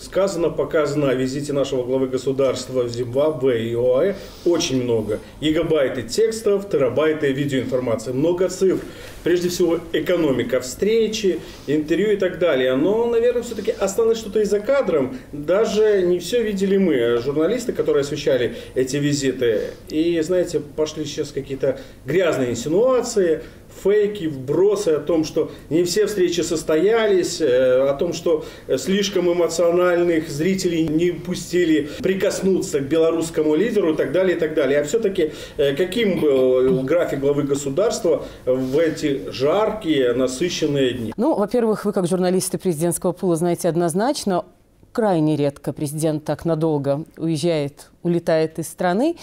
сказано, показано о визите нашего главы государства в Зимбабве и ОАЭ очень много. Гигабайты текстов, терабайты видеоинформации, много цифр. Прежде всего, экономика встречи, интервью и так далее. Но, наверное, все-таки осталось что-то и за кадром. Даже не все видели мы, журналисты, которые освещали эти визиты. И, знаете, пошли сейчас какие-то грязные инсинуации, фейки, вбросы о том, что не все встречи состоялись, э, о том, что слишком эмоциональных зрителей не пустили прикоснуться к белорусскому лидеру и так далее, и так далее. А все-таки э, каким был график главы государства в эти жаркие, насыщенные дни? Ну, во-первых, вы как журналисты президентского пула знаете однозначно, крайне редко президент так надолго уезжает, улетает из страны.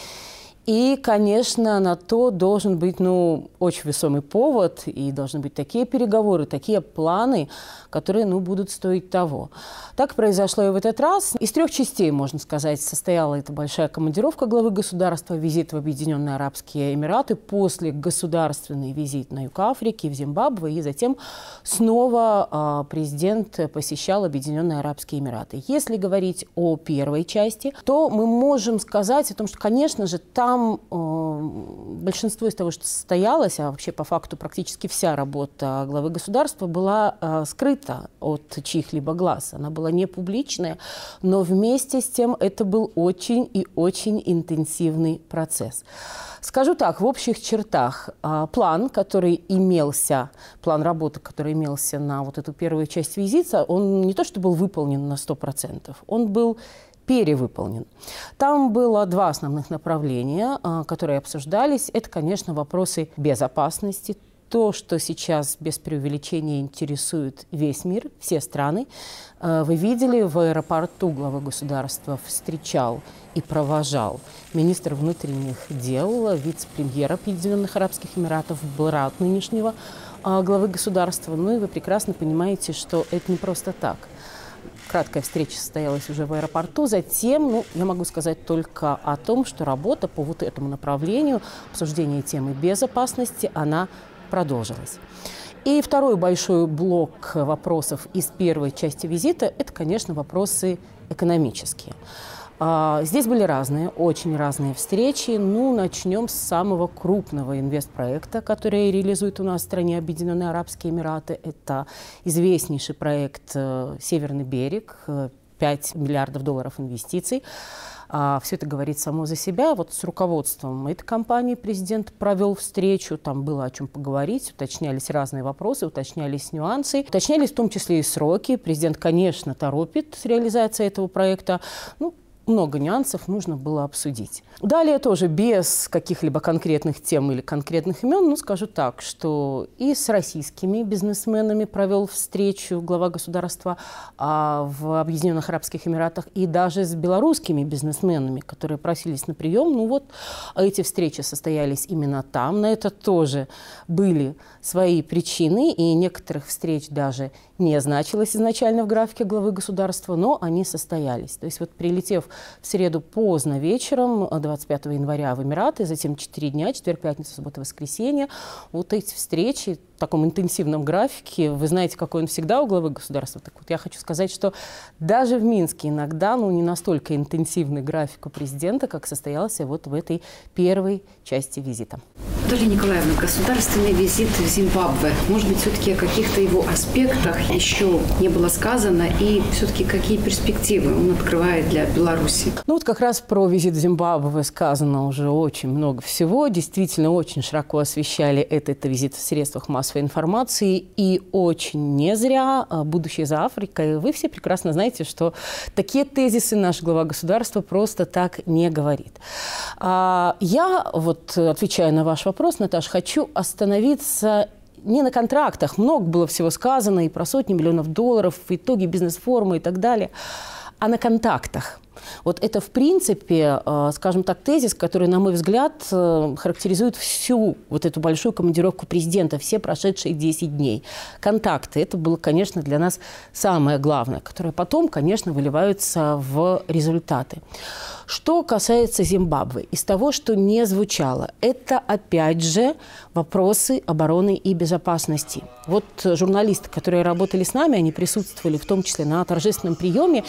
И, конечно, на то должен быть ну, очень весомый повод, и должны быть такие переговоры, такие планы, которые ну, будут стоить того. Так произошло и в этот раз. Из трех частей, можно сказать, состояла эта большая командировка главы государства, визит в Объединенные Арабские Эмираты, после государственный визит на юг Африки, в Зимбабве, и затем снова э, президент посещал Объединенные Арабские Эмираты. Если говорить о первой части, то мы можем сказать о том, что, конечно же, там там э, большинство из того, что состоялось, а вообще по факту практически вся работа главы государства была э, скрыта от чьих-либо глаз. Она была не публичная, но вместе с тем это был очень и очень интенсивный процесс. Скажу так, в общих чертах э, план, который имелся, план работы, который имелся на вот эту первую часть визита, он не то что был выполнен на 100%, он был перевыполнен. Там было два основных направления, а, которые обсуждались. Это, конечно, вопросы безопасности, то, что сейчас без преувеличения интересует весь мир, все страны. А, вы видели, в аэропорту глава государства встречал и провожал министр внутренних дел, вице-премьер Объединенных Арабских Эмиратов, брат нынешнего а, главы государства. Ну и вы прекрасно понимаете, что это не просто так – краткая встреча состоялась уже в аэропорту. Затем, ну, я могу сказать только о том, что работа по вот этому направлению, обсуждение темы безопасности, она продолжилась. И второй большой блок вопросов из первой части визита – это, конечно, вопросы экономические. А, здесь были разные, очень разные встречи. Ну, начнем с самого крупного инвестпроекта, который реализует у нас в стране Объединенные Арабские Эмираты. Это известнейший проект э, «Северный берег», 5 э, миллиардов долларов инвестиций. А, все это говорит само за себя. Вот с руководством этой компании президент провел встречу, там было о чем поговорить, уточнялись разные вопросы, уточнялись нюансы, уточнялись в том числе и сроки. Президент, конечно, торопит с реализацией этого проекта. Ну, много нюансов нужно было обсудить. Далее тоже без каких-либо конкретных тем или конкретных имен, ну, скажу так, что и с российскими бизнесменами провел встречу глава государства а, в Объединенных Арабских Эмиратах, и даже с белорусскими бизнесменами, которые просились на прием. Ну вот эти встречи состоялись именно там. На это тоже были свои причины, и некоторых встреч даже не значилось изначально в графике главы государства, но они состоялись. То есть вот прилетев в среду поздно вечером, 25 января в Эмираты, затем 4 дня, четверг, пятница, суббота, воскресенье, вот эти встречи, таком интенсивном графике. Вы знаете, какой он всегда у главы государства. Так вот, я хочу сказать, что даже в Минске иногда ну, не настолько интенсивный график у президента, как состоялся вот в этой первой части визита. Наталья Николаевна, государственный визит в Зимбабве. Может быть, все-таки о каких-то его аспектах еще не было сказано, и все-таки какие перспективы он открывает для Беларуси? Ну вот как раз про визит в Зимбабве сказано уже очень много всего. Действительно, очень широко освещали этот визит в средствах массовой массовой информации, и очень не зря а, «Будущее за Африкой». Вы все прекрасно знаете, что такие тезисы наш глава государства просто так не говорит. А, я, вот отвечая на ваш вопрос, Наташа, хочу остановиться не на контрактах. Много было всего сказано и про сотни миллионов долларов, итоги бизнес-форума и так далее, а на контактах – Вот это, в принципе, э, скажем так, тезис, который, на мой взгляд, э, характеризует всю вот эту большую командировку президента, все прошедшие 10 дней. Контакты – это было, конечно, для нас самое главное, которое потом, конечно, выливаются в результаты. Что касается Зимбабве, из того, что не звучало, это опять же вопросы обороны и безопасности. Вот журналисты, которые работали с нами, они присутствовали в том числе на торжественном приеме,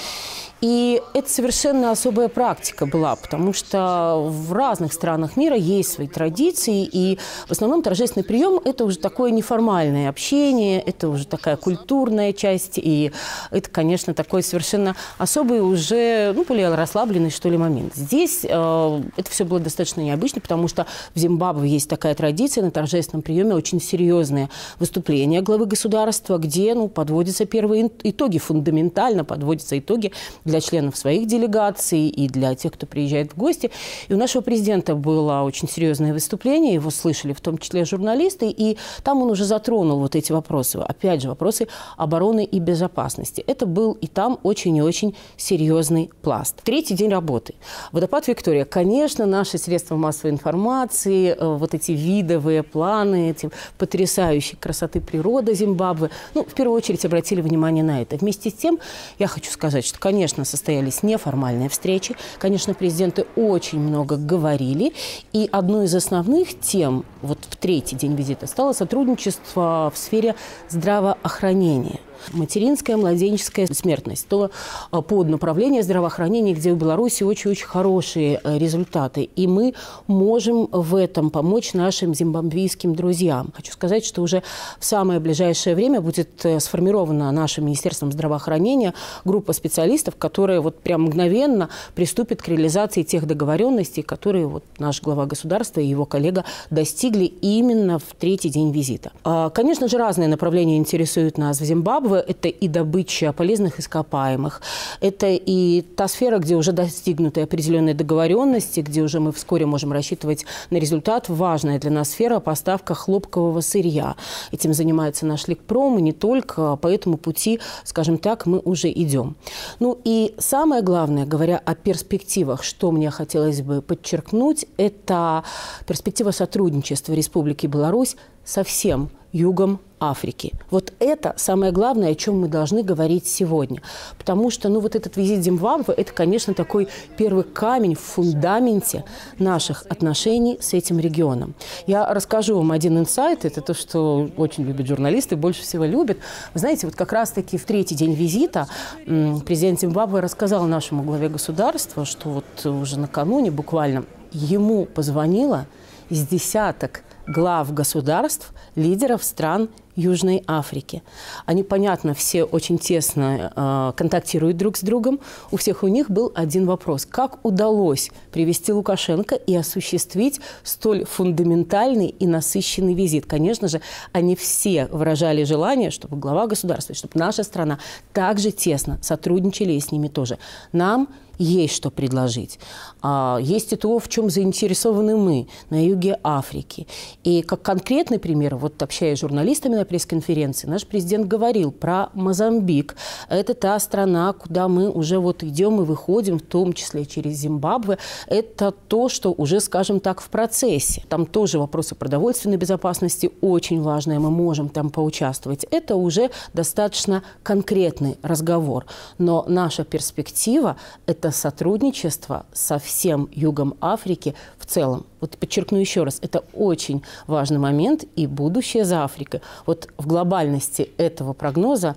и это совершенно особая практика была, потому что в разных странах мира есть свои традиции, и в основном торжественный прием – это уже такое неформальное общение, это уже такая культурная часть, и это, конечно, такой совершенно особый уже, ну, более расслабленный, что ли, момент. Здесь э, это все было достаточно необычно, потому что в Зимбабве есть такая традиция на торжественном приеме, очень серьезные выступления главы государства, где, ну, подводятся первые итоги, фундаментально подводятся итоги для членов своих делегаций и для тех, кто приезжает в гости. И у нашего президента было очень серьезное выступление, его слышали в том числе журналисты, и там он уже затронул вот эти вопросы. Опять же, вопросы обороны и безопасности. Это был и там очень и очень серьезный пласт. Третий день работы. Водопад Виктория. Конечно, наши средства массовой информации, э, вот эти видовые планы, эти потрясающие красоты природы Зимбабве, ну, в первую очередь обратили внимание на это. Вместе с тем, я хочу сказать, что, конечно, конечно, состоялись неформальные встречи. Конечно, президенты очень много говорили. И одной из основных тем вот в третий день визита стало сотрудничество в сфере здравоохранения материнская, младенческая смертность, то а, под направление здравоохранения, где у Беларуси очень-очень хорошие э, результаты. И мы можем в этом помочь нашим зимбабвийским друзьям. Хочу сказать, что уже в самое ближайшее время будет э, сформирована нашим Министерством здравоохранения группа специалистов, которые вот прям мгновенно приступят к реализации тех договоренностей, которые вот наш глава государства и его коллега достигли именно в третий день визита. А, конечно же, разные направления интересуют нас в Зимбабве это и добыча полезных ископаемых, это и та сфера, где уже достигнуты определенные договоренности, где уже мы вскоре можем рассчитывать на результат. Важная для нас сфера – поставка хлопкового сырья. Этим занимается наш Ликпром, и не только по этому пути, скажем так, мы уже идем. Ну и самое главное, говоря о перспективах, что мне хотелось бы подчеркнуть, это перспектива сотрудничества Республики Беларусь со всем югом Африки. Вот это самое главное, о чем мы должны говорить сегодня. Потому что, ну, вот этот визит Зимбабве, это, конечно, такой первый камень в фундаменте наших отношений с этим регионом. Я расскажу вам один инсайт, это то, что очень любят журналисты, больше всего любят. Вы знаете, вот как раз-таки в третий день визита президент Зимбабве рассказал нашему главе государства, что вот уже накануне буквально ему позвонила из десяток глав государств, лидеров стран Южной Африки. Они, понятно, все очень тесно э, контактируют друг с другом. У всех у них был один вопрос. Как удалось привести Лукашенко и осуществить столь фундаментальный и насыщенный визит? Конечно же, они все выражали желание, чтобы глава государства, чтобы наша страна также тесно сотрудничали и с ними тоже. Нам есть что предложить. А, есть и то, в чем заинтересованы мы на юге Африки. И как конкретный пример, вот общаясь с журналистами на пресс-конференции, наш президент говорил про Мозамбик. Это та страна, куда мы уже вот идем и выходим, в том числе через Зимбабве. Это то, что уже, скажем так, в процессе. Там тоже вопросы продовольственной безопасности очень важные, мы можем там поучаствовать. Это уже достаточно конкретный разговор. Но наша перспектива – это это сотрудничество со всем югом Африки в целом. Вот подчеркну еще раз, это очень важный момент и будущее за Африкой. Вот в глобальности этого прогноза,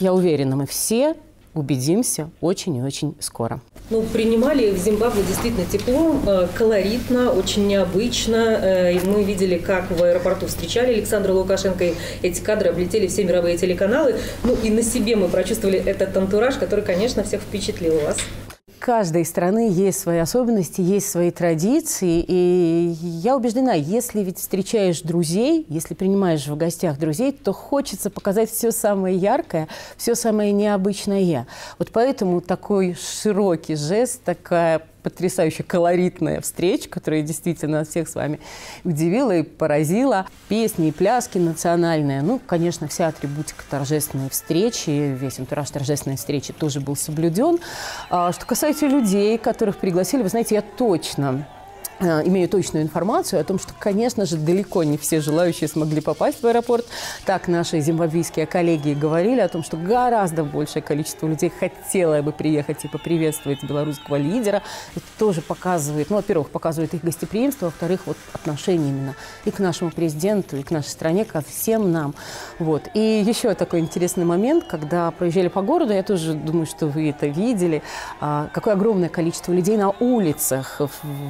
я уверена, мы все убедимся очень и очень скоро. Ну, принимали в Зимбабве действительно тепло, э, колоритно, очень необычно. Э, и мы видели, как в аэропорту встречали Александра Лукашенко. И эти кадры облетели все мировые телеканалы. Ну и на себе мы прочувствовали этот антураж, который, конечно, всех впечатлил у вас каждой страны есть свои особенности, есть свои традиции. И я убеждена, если ведь встречаешь друзей, если принимаешь в гостях друзей, то хочется показать все самое яркое, все самое необычное. Вот поэтому такой широкий жест, такая потрясающе колоритная встреча, которая действительно всех с вами удивила и поразила. Песни и пляски национальные. Ну, конечно, вся атрибутика торжественной встречи, весь антураж торжественной встречи тоже был соблюден. А, что касается людей, которых пригласили, вы знаете, я точно имею точную информацию о том, что, конечно же, далеко не все желающие смогли попасть в аэропорт. Так наши зимбабвийские коллеги говорили о том, что гораздо большее количество людей хотело бы приехать и поприветствовать белорусского лидера. Это тоже показывает, ну, во-первых, показывает их гостеприимство, во-вторых, вот отношение именно и к нашему президенту, и к нашей стране, ко всем нам. Вот. И еще такой интересный момент, когда проезжали по городу, я тоже думаю, что вы это видели, а, какое огромное количество людей на улицах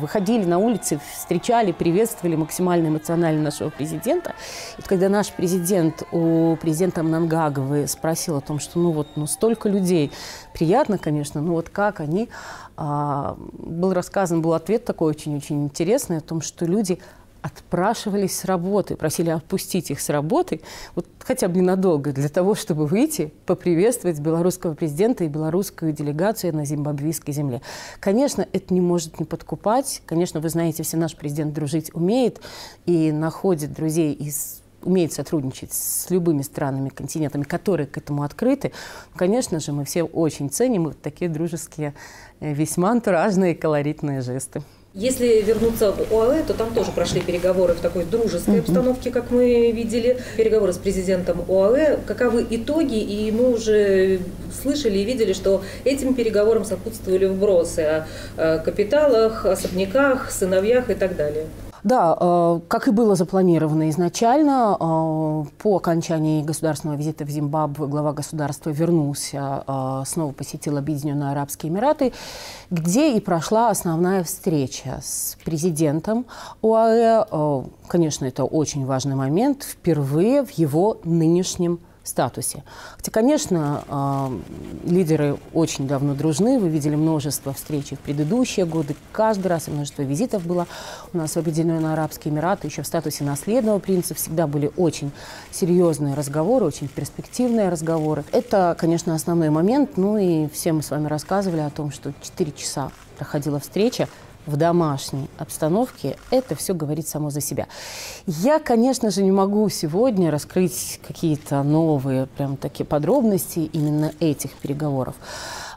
выходили на улице встречали, приветствовали максимально эмоционально нашего президента. И когда наш президент у президента Мнангаговы спросил о том, что ну вот ну столько людей, приятно, конечно, но вот как они, а, был рассказан, был ответ такой очень-очень интересный о том, что люди отпрашивались с работы, просили отпустить их с работы, вот хотя бы ненадолго, для того, чтобы выйти, поприветствовать белорусского президента и белорусскую делегацию на зимбабвийской земле. Конечно, это не может не подкупать. Конечно, вы знаете, все наш президент дружить умеет и находит друзей из умеет сотрудничать с любыми странами, континентами, которые к этому открыты. Конечно же, мы все очень ценим вот такие дружеские, э, весьма антуражные, колоритные жесты. Если вернуться в ОАЭ, то там тоже прошли переговоры в такой дружеской обстановке, как мы видели, переговоры с президентом ОАЭ. Каковы итоги? И мы уже слышали и видели, что этим переговорам сопутствовали вбросы о капиталах, особняках, сыновьях и так далее. Да, э, как и было запланировано изначально, э, по окончании государственного визита в Зимбабве глава государства вернулся, э, снова посетил Объединенные Арабские Эмираты, где и прошла основная встреча с президентом ОАЭ. Конечно, это очень важный момент, впервые в его нынешнем статусе. Хотя, конечно, э, лидеры очень давно дружны. Вы видели множество встреч в предыдущие годы. Каждый раз множество визитов было у нас в Объединенные Арабские Эмираты. Еще в статусе наследного принца всегда были очень серьезные разговоры, очень перспективные разговоры. Это, конечно, основной момент. Ну и все мы с вами рассказывали о том, что 4 часа проходила встреча в домашней обстановке, это все говорит само за себя. Я, конечно же, не могу сегодня раскрыть какие-то новые прям такие подробности именно этих переговоров.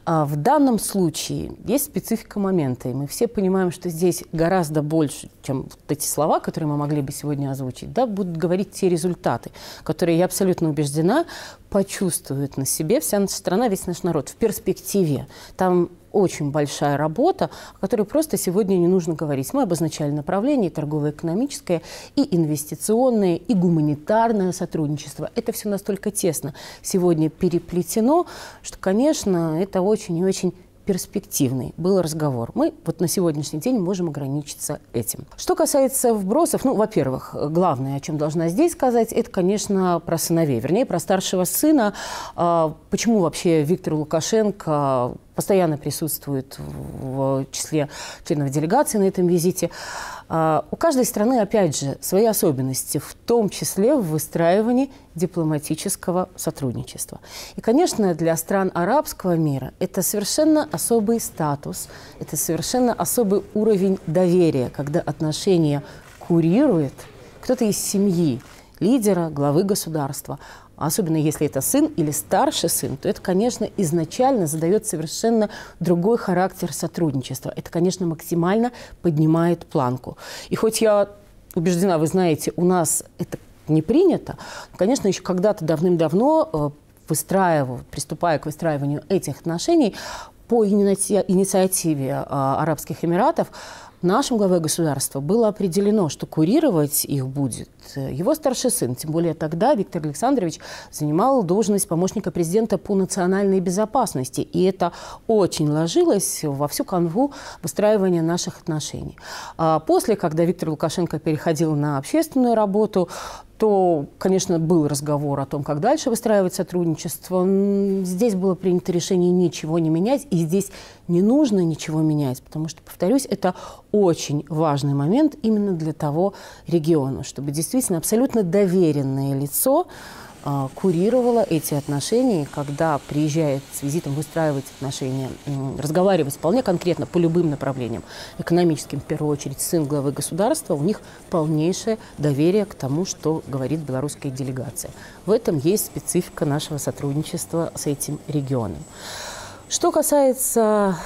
А в данном случае есть специфика момента, и мы все понимаем, что здесь гораздо больше, чем вот эти слова, которые мы могли бы сегодня озвучить, да, будут говорить те результаты, которые, я абсолютно убеждена, почувствует на себе вся наша страна, весь наш народ в перспективе. Там очень большая работа, о которой просто сегодня не нужно говорить. Мы обозначали направление торгово-экономическое, и инвестиционное, и гуманитарное сотрудничество. Это все настолько тесно сегодня переплетено, что, конечно, это очень и очень перспективный был разговор. Мы вот на сегодняшний день можем ограничиться этим. Что касается вбросов, ну, во-первых, главное, о чем должна здесь сказать, это, конечно, про сыновей, вернее, про старшего сына. А, почему вообще Виктор Лукашенко постоянно присутствует в числе членов делегации на этом визите. А, у каждой страны, опять же, свои особенности, в том числе в выстраивании дипломатического сотрудничества. И, конечно, для стран арабского мира это совершенно особый статус, это совершенно особый уровень доверия, когда отношения курирует кто-то из семьи, лидера, главы государства, особенно если это сын или старший сын, то это, конечно, изначально задает совершенно другой характер сотрудничества. Это, конечно, максимально поднимает планку. И хоть я убеждена, вы знаете, у нас это не принято, конечно, еще когда-то давным-давно э, выстраивая, приступая к выстраиванию этих отношений, по инициативе э, Арабских Эмиратов нашим главой государства было определено, что курировать их будет его старший сын. Тем более тогда Виктор Александрович занимал должность помощника президента по национальной безопасности. И это очень ложилось во всю канву выстраивания наших отношений. А после, когда Виктор Лукашенко переходил на общественную работу, то, конечно, был разговор о том, как дальше выстраивать сотрудничество. Здесь было принято решение ничего не менять, и здесь не нужно ничего менять, потому что, повторюсь, это очень важный момент именно для того региона, чтобы действительно абсолютно доверенное лицо курировала эти отношения, когда приезжает с визитом выстраивать отношения, разговаривать вполне конкретно по любым направлениям, экономическим в первую очередь, сын главы государства, у них полнейшее доверие к тому, что говорит белорусская делегация. В этом есть специфика нашего сотрудничества с этим регионом. Что касается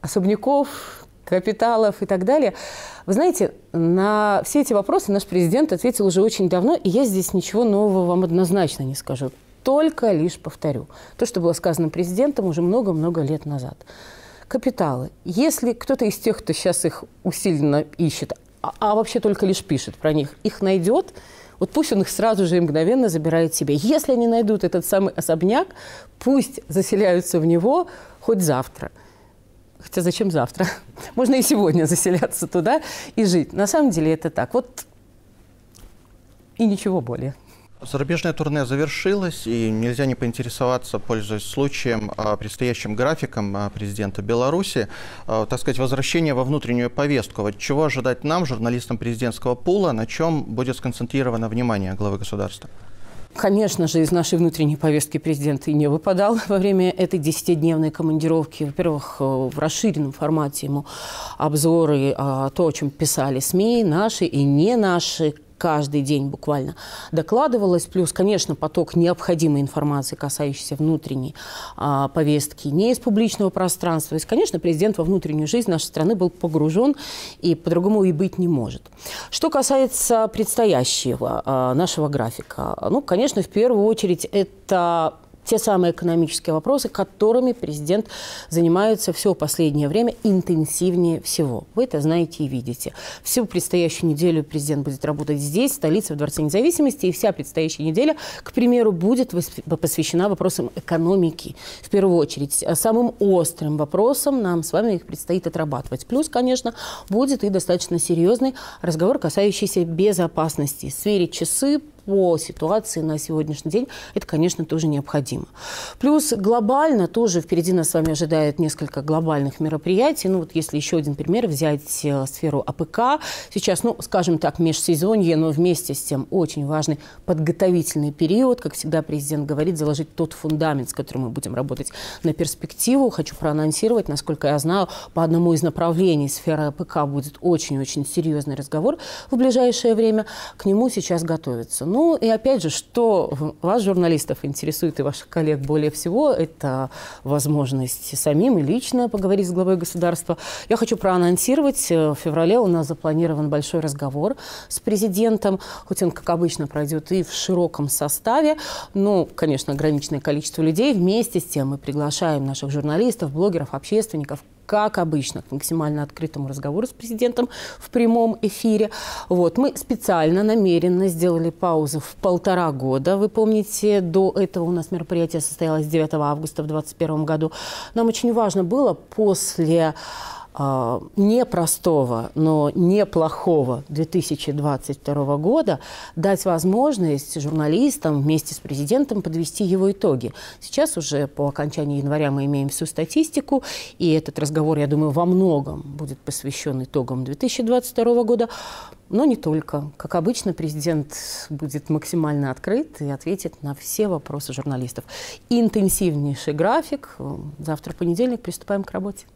особняков, капиталов и так далее. Вы знаете, на все эти вопросы наш президент ответил уже очень давно, и я здесь ничего нового вам однозначно не скажу. Только лишь повторю то, что было сказано президентом уже много-много лет назад. Капиталы. Если кто-то из тех, кто сейчас их усиленно ищет, а, а вообще только лишь пишет про них, их найдет, вот пусть он их сразу же и мгновенно забирает себе. Если они найдут этот самый особняк, пусть заселяются в него хоть завтра – Хотя зачем завтра? Можно и сегодня заселяться туда и жить. На самом деле это так. Вот и ничего более. Зарубежное турне завершилось, и нельзя не поинтересоваться, пользуясь случаем, а, предстоящим графиком а, президента Беларуси, а, так сказать, возвращение во внутреннюю повестку. Вот чего ожидать нам, журналистам президентского пула, на чем будет сконцентрировано внимание главы государства? Конечно же, из нашей внутренней повестки президент и не выпадал во время этой десятидневной командировки. Во-первых, э, в расширенном формате ему обзоры, то, о чем писали СМИ, наши и не наши, каждый день буквально докладывалось. Плюс, конечно, поток необходимой информации, касающейся внутренней а, повестки, не из публичного пространства. То есть, конечно, президент во внутреннюю жизнь нашей страны был погружен и по-другому и быть не может. Что касается предстоящего а, нашего графика, ну, конечно, в первую очередь это те самые экономические вопросы, которыми президент занимается все последнее время интенсивнее всего. Вы это знаете и видите. Всю предстоящую неделю президент будет работать здесь, в столице, в Дворце независимости, и вся предстоящая неделя, к примеру, будет посвящена вопросам экономики. В первую очередь, самым острым вопросом нам с вами их предстоит отрабатывать. Плюс, конечно, будет и достаточно серьезный разговор, касающийся безопасности. Сверить часы по ситуации на сегодняшний день, это, конечно, тоже необходимо. Плюс глобально тоже впереди нас с вами ожидает несколько глобальных мероприятий. Ну вот если еще один пример взять э, сферу АПК, сейчас, ну, скажем так, межсезонье, но вместе с тем очень важный подготовительный период. Как всегда президент говорит, заложить тот фундамент, с которым мы будем работать на перспективу. Хочу проанонсировать, насколько я знаю, по одному из направлений сферы АПК будет очень-очень серьезный разговор в ближайшее время. К нему сейчас готовится. Ну и опять же, что вас, журналистов, интересует и ваших коллег более всего, это возможность самим и лично поговорить с главой государства. Я хочу проанонсировать, э, в феврале у нас запланирован большой разговор с президентом, хоть он, как обычно, пройдет и в широком составе, но, конечно, ограниченное количество людей. Вместе с тем мы приглашаем наших журналистов, блогеров, общественников, как обычно, к максимально открытому разговору с президентом в прямом эфире. Вот. Мы специально, намеренно сделали паузу в полтора года. Вы помните, до этого у нас мероприятие состоялось 9 августа в 2021 году. Нам очень важно было после непростого, но неплохого 2022 года дать возможность журналистам вместе с президентом подвести его итоги. Сейчас уже по окончании января мы имеем всю статистику, и этот разговор, я думаю, во многом будет посвящен итогам 2022 года. Но не только. Как обычно, президент будет максимально открыт и ответит на все вопросы журналистов. Интенсивнейший график. Завтра понедельник, приступаем к работе.